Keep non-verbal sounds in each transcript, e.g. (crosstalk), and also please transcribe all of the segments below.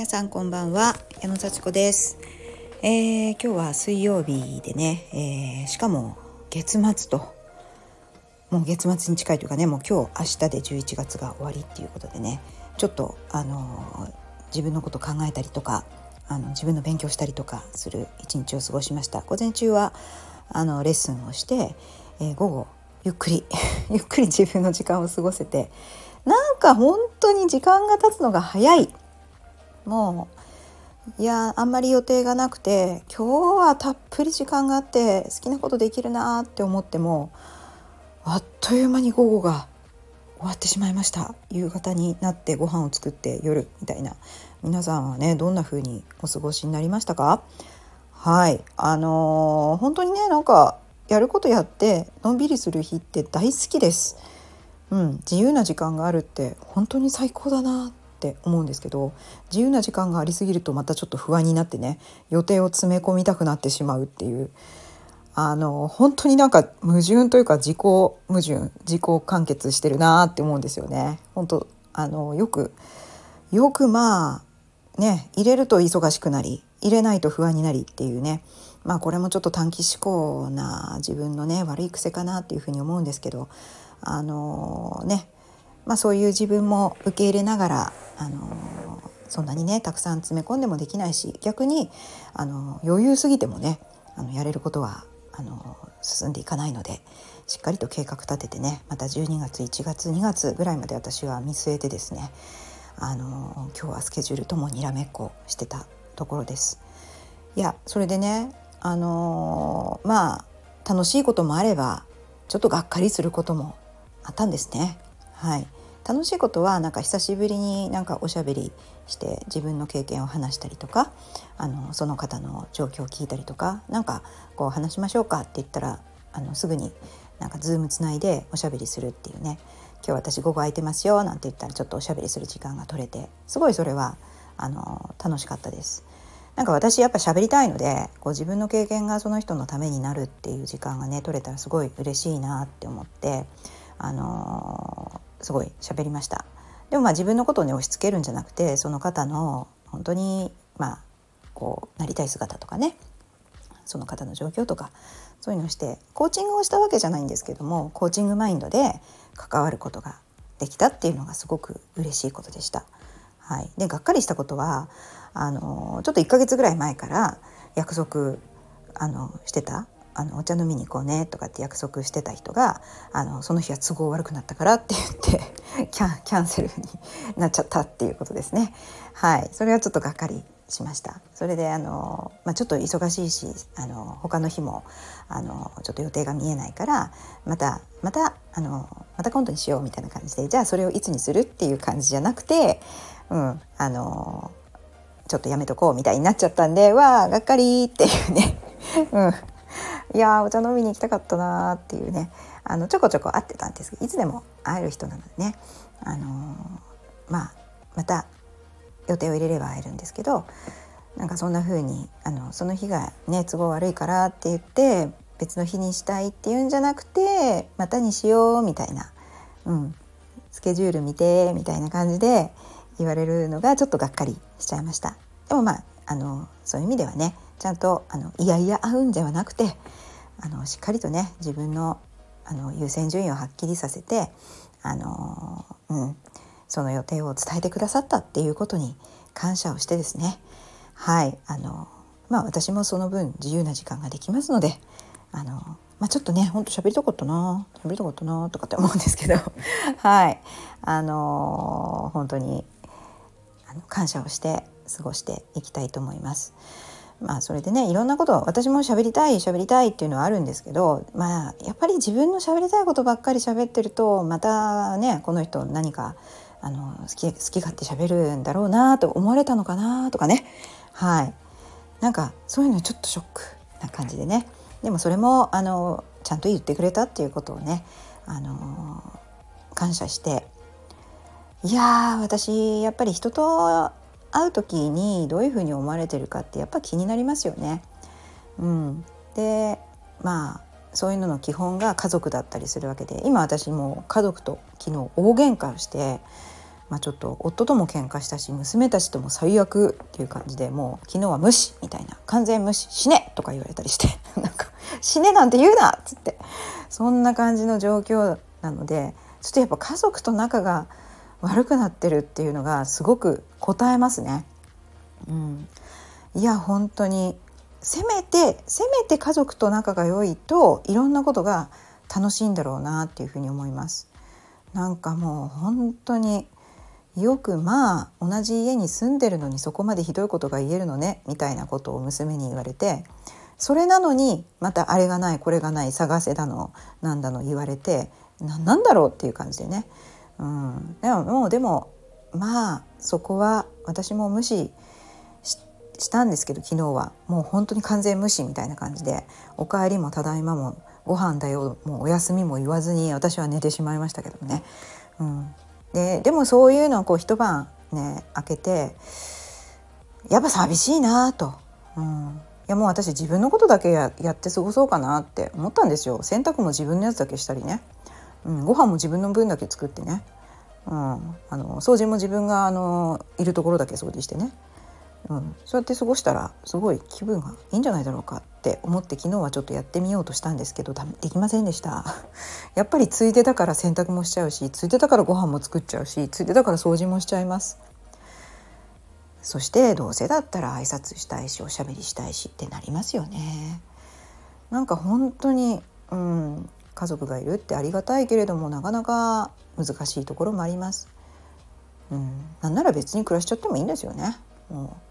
皆さんこんばんは。矢野幸子です、えー、今日は水曜日でね、えー、しかも月末ともう月末に近いというかねもう今日明日で11月が終わりっていうことでねちょっとあの、自分のこと考えたりとかあの自分の勉強したりとかする一日を過ごしました。午前中はあのレッスンをして、えー、午後ゆっくり (laughs) ゆっくり自分の時間を過ごせてなんか本当に時間が経つのが早い。もういやあんまり予定がなくて今日はたっぷり時間があって好きなことできるなって思ってもあっという間に午後が終わってしまいました。夕方になってご飯を作って夜みたいな。皆さんはねどんな風にお過ごしになりましたか？はい。あのー、本当にねなんかやることやってのんびりする日って大好きです。うん、自由な時間があるって本当に最高だなって思うんですけど自由な時間がありすぎるとまたちょっと不安になってね予定を詰め込みたくなってしまうっていうあの本当になんか矛盾というか自己矛盾自己完結してるなって思うんですよね。本当あのよくよくまあね入れると忙しくなり入れないと不安になりっていうねまあこれもちょっと短期思考な自分のね悪い癖かなっていうふうに思うんですけどあのねまあ、そういう自分も受け入れながら、あのそんなにねたくさん詰め込んでもできないし逆に、あの余裕すぎてもねあのやれることはあの進んでいかないのでしっかりと計画立ててねまた12月1月2月ぐらいまで私は見据えてですねあの今日はスケジュールともにらめっこしてたところです。いやそれでねあのまあ楽しいこともあればちょっとがっかりすることもあったんですね。はい、楽しいことはなんか久しぶりになんかおしゃべりして自分の経験を話したりとかあのその方の状況を聞いたりとか何かこう話しましょうかって言ったらあのすぐになんかズームつないでおしゃべりするっていうね今日私午後空いてますよなんて言ったらちょっとおしゃべりする時間が取れてすごいそれはあの楽しかったです。なんか私やっぱ喋りたいのでこう自分の経験がその人のためになるっていう時間がね取れたらすごい嬉しいなって思ってあのすごい喋りましたでもまあ自分のことをね押し付けるんじゃなくてその方の本当にまあこうなりたい姿とかねその方の状況とかそういうのをしてコーチングをしたわけじゃないんですけどもコーチングマインドで関わることができたっていうのがすごく嬉しいことでした。はい、でがっかりしたことはあのちょっと1ヶ月ぐらい前から約束あのしてたあのお茶飲みに行こうねとかって約束してた人があのその日は都合悪くなったからって言って (laughs) キャキャンセルになっちゃったっていうことですね。はい。それはちょっとがっかりしました。それであの、まあ、ちょっと忙しいしあの他の日もあのちょっと予定が見えないからまたまたあのまた今度にしようみたいな感じでじゃあそれをいつにするっていう感じじゃなくて、うん、あのちょっとやめとこうみたいになっちゃったんでわあがっかりっていうね、(laughs) うん、いやお茶飲みに行きたかったなっていうねあのちょこちょこ会ってたんですけどいつでも会える人なのでね、あのー、まあまた予定を入れれば会えるんですけどなんかそんな風にあにその日がね都合悪いからって言って別の日にしたいっていうんじゃなくてまたにしようみたいな、うん、スケジュール見てみたいな感じで言われるのがちょっとがっかりしちゃいました。でもまああのそういう意味ではねちゃんとあのいやいや合うんではなくてあのしっかりとね自分のあの優先順位をはっきりさせてあの、うん、その予定を伝えてくださったっていうことに感謝をしてですねはいあのまあ私もその分自由な時間ができますのであの、まあ、ちょっとねほんと喋りたかったな喋りたかったなとかって思うんですけど (laughs) はいあの本当にあの感謝をして過ごしていきたいと思います。まあそれでねいろんなこと私も喋りたい喋りたいっていうのはあるんですけどまあやっぱり自分の喋りたいことばっかり喋ってるとまたねこの人何かあの好き好き勝手喋るんだろうなと思われたのかなとかね。はい。なんかそういうのちょっとショックな感じでね。でもそれもあのちゃんと言ってくれたっていうことをねあの感謝して。いや私やっぱり人と会う時にどういうふうに思われてるかってやっぱ気になりますよね。うん、でまあそういうのの基本が家族だったりするわけで今私も家族と昨日大喧嘩をしてまあ、ちょっと夫とも喧嘩したし娘たちとも最悪っていう感じでもう昨日は無視みたいな完全無視死ねとか言われたりして (laughs) なんか死ねなんて言うなっつってそんな感じの状況なのでちょっとやっぱ家族と仲が悪くなってるっていうのがすごく答えますね。うん、いや本当にせめてせめて家族と仲が良いといろんなことが楽しいんだろうなっていうふうに思います。なんかもう本当によくまあ同じ家に住んでるのにそこまでひどいことが言えるのねみたいなことを娘に言われてそれなのにまたあれがないこれがない探せだのなんだの言われてなんだろうっていう感じでね、うん、でももうでもまあそこは私も無視したんですけど昨日は。もう本当に完全無視みたいな感じで「おかえりもただいまもご飯だよもうお休みも言わずに私は寝てしまいましたけどね。うん、ででもそういうのをこう一晩ね開けてやっぱ寂しいなと、うん、いやもう私自分のことだけややって過ごそうかなって思ったんですよ。洗濯も自分のやつだけしたりね、うん、ご飯も自分の分だけ作ってね、うん、あの掃除も自分があのいるところだけ掃除してね。うん、そうやって過ごしたらすごい気分がいいんじゃないだろうかって思って昨日はちょっとやってみようとしたんですけどできませんでした。(laughs) やっぱりついでだから洗濯もしちゃうしついでだからご飯も作っちゃうしついでだから掃除もしちゃいます。そしてどうせだったら挨拶したいしおしゃべりしたいしってなりますよね。なんか本当にうん家族がいるってありがたいけれどもなかなか難しいところもあります。うん、なんなら別に暮らしちゃってもいいんですよね。もう。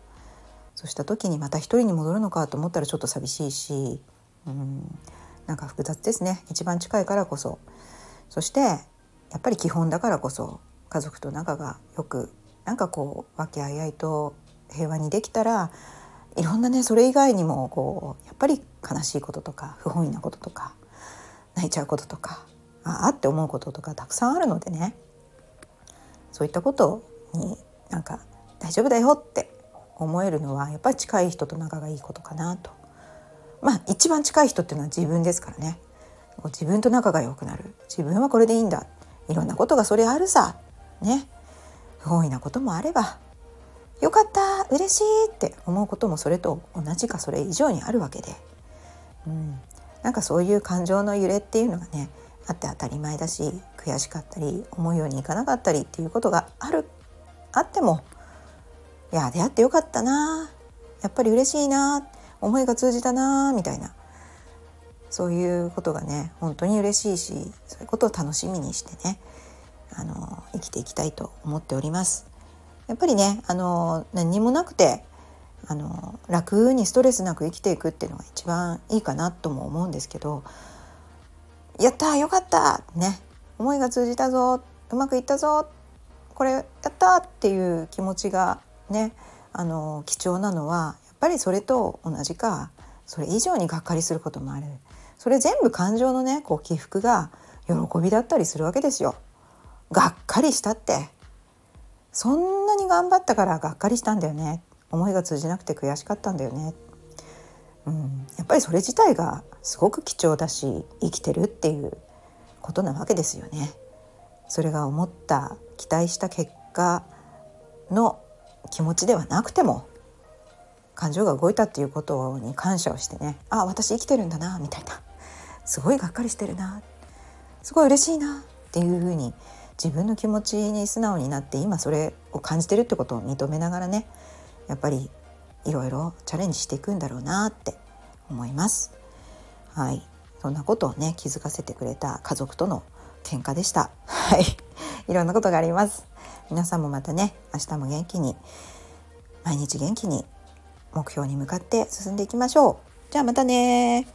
そうした時にまた一人に戻るのかと思ったらちょっと寂しいし、うん、なんか複雑ですね。一番近いからこそ。そしてやっぱり基本だからこそ家族と仲がよくなんかこう和気あいあいと平和にできたらいろんなねそれ以外にもこうやっぱり悲しいこととか不本意なこととか泣いちゃうこととかああって思うこととかたくさんあるのでね。そういったことになんか大丈夫だよって思えるのはやっぱり近い人と仲がいいことかなと。まあ一番近い人っていうのは自分ですからね。自分と仲が良くなる。自分はこれでいいんだ。いろんなことがそれあるさ。ね。不本意なこともあればよかった嬉しいって思うこともそれと同じかそれ以上にあるわけで、うん、なんかそういう感情の揺れっていうのがねあって当たり前だし悔しかったり思うようにいかなかったりっていうことがあるあってもいや出会ってよかったなやっぱり嬉しいな思いが通じたなみたいなそういうことがね本当に嬉しいしそういうことを楽しみにしてねあの生きていきたいと思っております。やっぱりねあの何もなくてあの楽にストレスなく生きていくっていうのが一番いいかなとも思うんですけど「やったよかった!」ね思いが通じたぞうまくいったぞこれやったっていう気持ちがねあの貴重なのはやっぱりそれと同じかそれ以上にがっかりすることもあるそれ全部感情のねこう起伏が喜びだったりするわけですよ。がっかりしたってそんなに頑張ったからがっかりしたんだよね思いが通じなくて悔しかったんだよね、うん、やっぱりそれ自体がすごく貴重だし生きてるっていうことなわけですよね。それが思った期待した結果の気持ちではなくても感情が動いたっていうことに感謝をしてね。あ私生きてるんだなみたいな。すごいがっかりしてるな。すごい嬉しいなっていうふうに自分の気持ちに素直になって今それを感じてるってことを認めながらねやっぱりいろいろチャレンジしていくんだろうなって思います。はいそんなことをね気づかせてくれた家族との喧嘩でした。はい、いろんなことがあります。皆さんもまたね明日も元気に毎日元気に目標に向かって進んでいきましょう。じゃあまたね